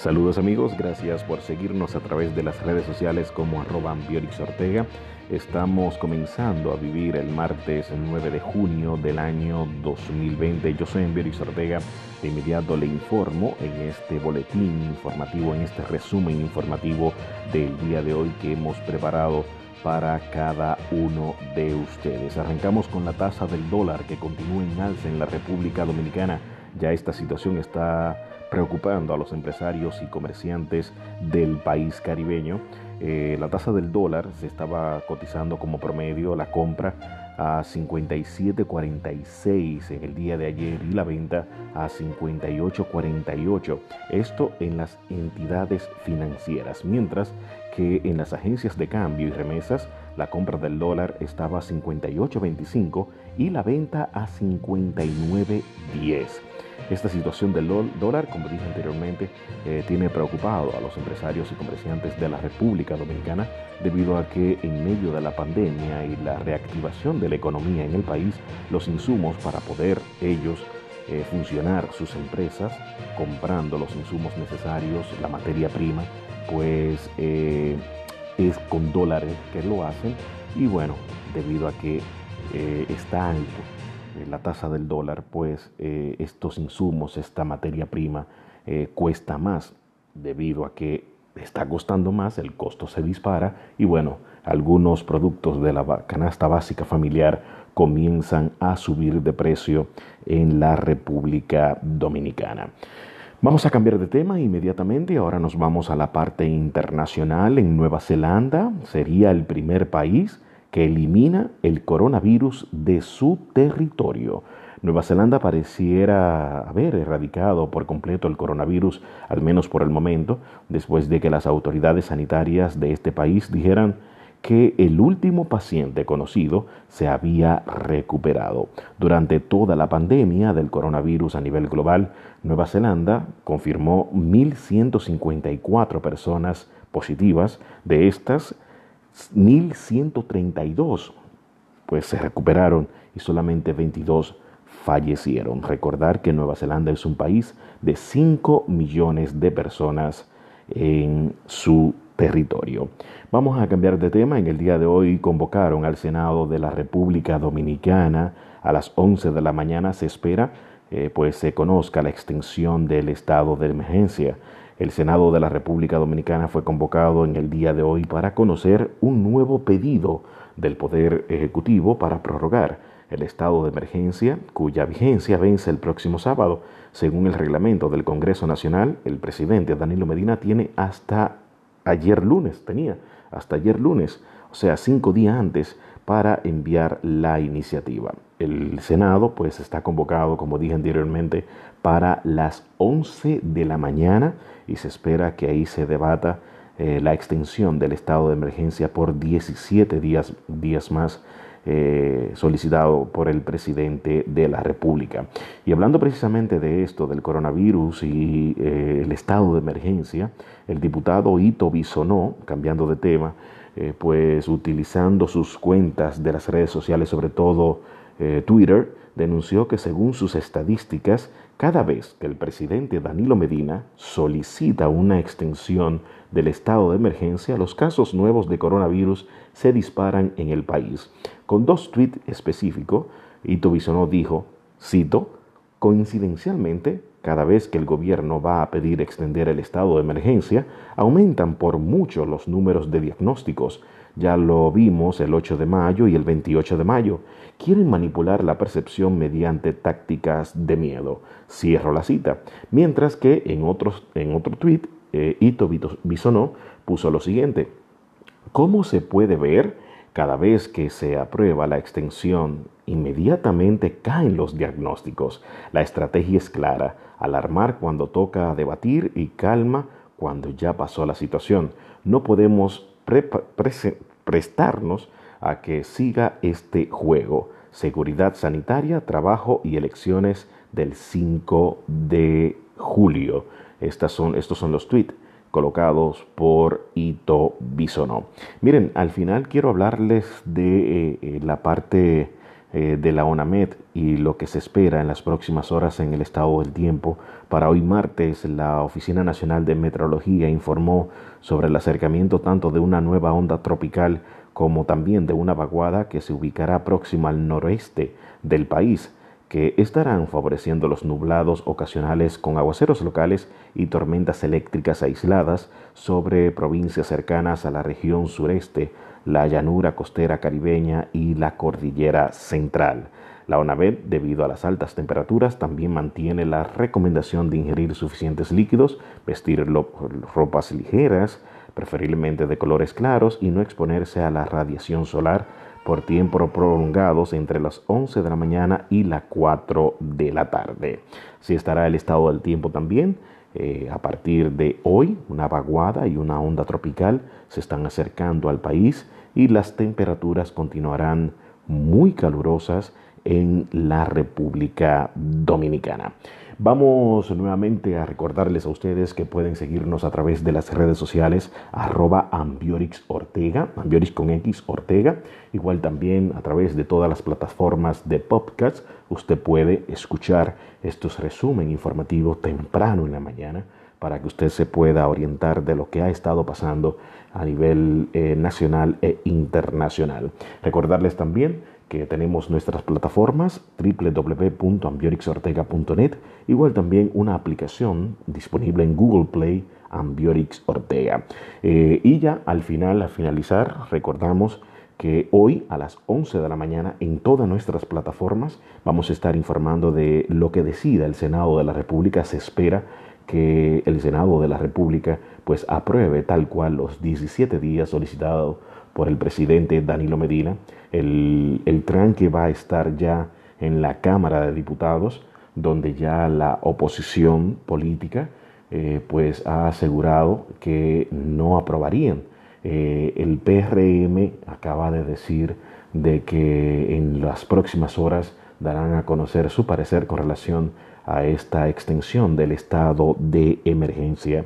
Saludos amigos, gracias por seguirnos a través de las redes sociales como arroba Ortega. Estamos comenzando a vivir el martes 9 de junio del año 2020. Yo soy Ambiorix Ortega. De inmediato le informo en este boletín informativo, en este resumen informativo del día de hoy que hemos preparado para cada uno de ustedes. Arrancamos con la tasa del dólar que continúa en alza en la República Dominicana. Ya esta situación está preocupando a los empresarios y comerciantes del país caribeño. Eh, la tasa del dólar se estaba cotizando como promedio la compra a 57.46 en el día de ayer y la venta a 58.48. Esto en las entidades financieras, mientras que en las agencias de cambio y remesas la compra del dólar estaba a 58.25 y la venta a 59.10. Esta situación del dólar, como dije anteriormente, eh, tiene preocupado a los empresarios y comerciantes de la República Dominicana debido a que en medio de la pandemia y la reactivación de la economía en el país, los insumos para poder ellos eh, funcionar sus empresas comprando los insumos necesarios, la materia prima, pues eh, es con dólares que lo hacen y bueno, debido a que está alto eh, la tasa del dólar, pues eh, estos insumos, esta materia prima, eh, cuesta más debido a que está costando más, el costo se dispara y bueno, algunos productos de la canasta básica familiar comienzan a subir de precio en la República Dominicana. Vamos a cambiar de tema inmediatamente. Ahora nos vamos a la parte internacional. En Nueva Zelanda sería el primer país que elimina el coronavirus de su territorio. Nueva Zelanda pareciera haber erradicado por completo el coronavirus, al menos por el momento, después de que las autoridades sanitarias de este país dijeran que el último paciente conocido se había recuperado. Durante toda la pandemia del coronavirus a nivel global, Nueva Zelanda confirmó 1.154 personas positivas. De estas, 1.132 pues se recuperaron y solamente 22 fallecieron. Recordar que Nueva Zelanda es un país de 5 millones de personas en su territorio. Vamos a cambiar de tema. En el día de hoy convocaron al Senado de la República Dominicana a las 11 de la mañana. Se espera eh, pues se conozca la extensión del estado de emergencia. El Senado de la República Dominicana fue convocado en el día de hoy para conocer un nuevo pedido del Poder Ejecutivo para prorrogar el estado de emergencia, cuya vigencia vence el próximo sábado. Según el reglamento del Congreso Nacional, el presidente Danilo Medina tiene hasta ayer lunes, tenía hasta ayer lunes, o sea, cinco días antes, para enviar la iniciativa. El Senado, pues, está convocado, como dije anteriormente, para las 11 de la mañana y se espera que ahí se debata eh, la extensión del estado de emergencia por 17 días, días más eh, solicitado por el presidente de la República. Y hablando precisamente de esto, del coronavirus y eh, el estado de emergencia, el diputado Ito Bisonó, cambiando de tema, pues utilizando sus cuentas de las redes sociales, sobre todo Twitter, denunció que según sus estadísticas, cada vez que el presidente Danilo Medina solicita una extensión del estado de emergencia, los casos nuevos de coronavirus se disparan en el país. Con dos tweets específicos, Ito Bisonó dijo, cito, coincidencialmente, cada vez que el gobierno va a pedir extender el estado de emergencia, aumentan por mucho los números de diagnósticos, ya lo vimos el 8 de mayo y el 28 de mayo. Quieren manipular la percepción mediante tácticas de miedo. Cierro la cita. Mientras que en, en otro tweet, eh, Ito Bisonó puso lo siguiente. ¿Cómo se puede ver? Cada vez que se aprueba la extensión, inmediatamente caen los diagnósticos. La estrategia es clara, alarmar cuando toca debatir y calma cuando ya pasó la situación. No podemos prestarnos a que siga este juego. Seguridad sanitaria, trabajo y elecciones del 5 de julio. Son, estos son los tweets colocados por Ito Bisono. Miren, al final quiero hablarles de eh, eh, la parte eh, de la ONAMED y lo que se espera en las próximas horas en el estado del tiempo. Para hoy martes, la Oficina Nacional de Meteorología informó sobre el acercamiento tanto de una nueva onda tropical como también de una vaguada que se ubicará próxima al noroeste del país que estarán favoreciendo los nublados ocasionales con aguaceros locales y tormentas eléctricas aisladas sobre provincias cercanas a la región sureste, la llanura costera caribeña y la cordillera central. La ONAVED, debido a las altas temperaturas, también mantiene la recomendación de ingerir suficientes líquidos, vestir ropas ligeras, preferiblemente de colores claros, y no exponerse a la radiación solar por tiempos prolongados entre las 11 de la mañana y las 4 de la tarde. Así estará el estado del tiempo también. Eh, a partir de hoy, una vaguada y una onda tropical se están acercando al país y las temperaturas continuarán muy calurosas en la República Dominicana. Vamos nuevamente a recordarles a ustedes que pueden seguirnos a través de las redes sociales arroba Ambiorix Ortega, Ambiorix con X Ortega, igual también a través de todas las plataformas de podcast. Usted puede escuchar estos resumen informativos temprano en la mañana para que usted se pueda orientar de lo que ha estado pasando a nivel eh, nacional e internacional. Recordarles también que tenemos nuestras plataformas www.ambiorixortega.net, igual también una aplicación disponible en Google Play, Ambiorix Ortega. Eh, y ya al final, al finalizar, recordamos que hoy a las 11 de la mañana en todas nuestras plataformas vamos a estar informando de lo que decida el Senado de la República. Se espera que el Senado de la República pues apruebe tal cual los 17 días solicitados por el presidente Danilo Medina, el, el tranque va a estar ya en la Cámara de Diputados, donde ya la oposición política eh, pues ha asegurado que no aprobarían. Eh, el PRM acaba de decir de que en las próximas horas darán a conocer su parecer con relación a esta extensión del estado de emergencia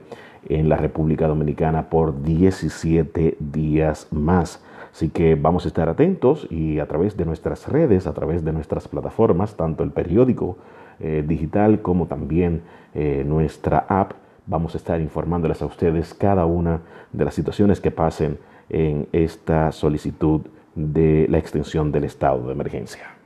en la República Dominicana por 17 días más. Así que vamos a estar atentos y a través de nuestras redes, a través de nuestras plataformas, tanto el periódico eh, digital como también eh, nuestra app, vamos a estar informándoles a ustedes cada una de las situaciones que pasen en esta solicitud de la extensión del estado de emergencia.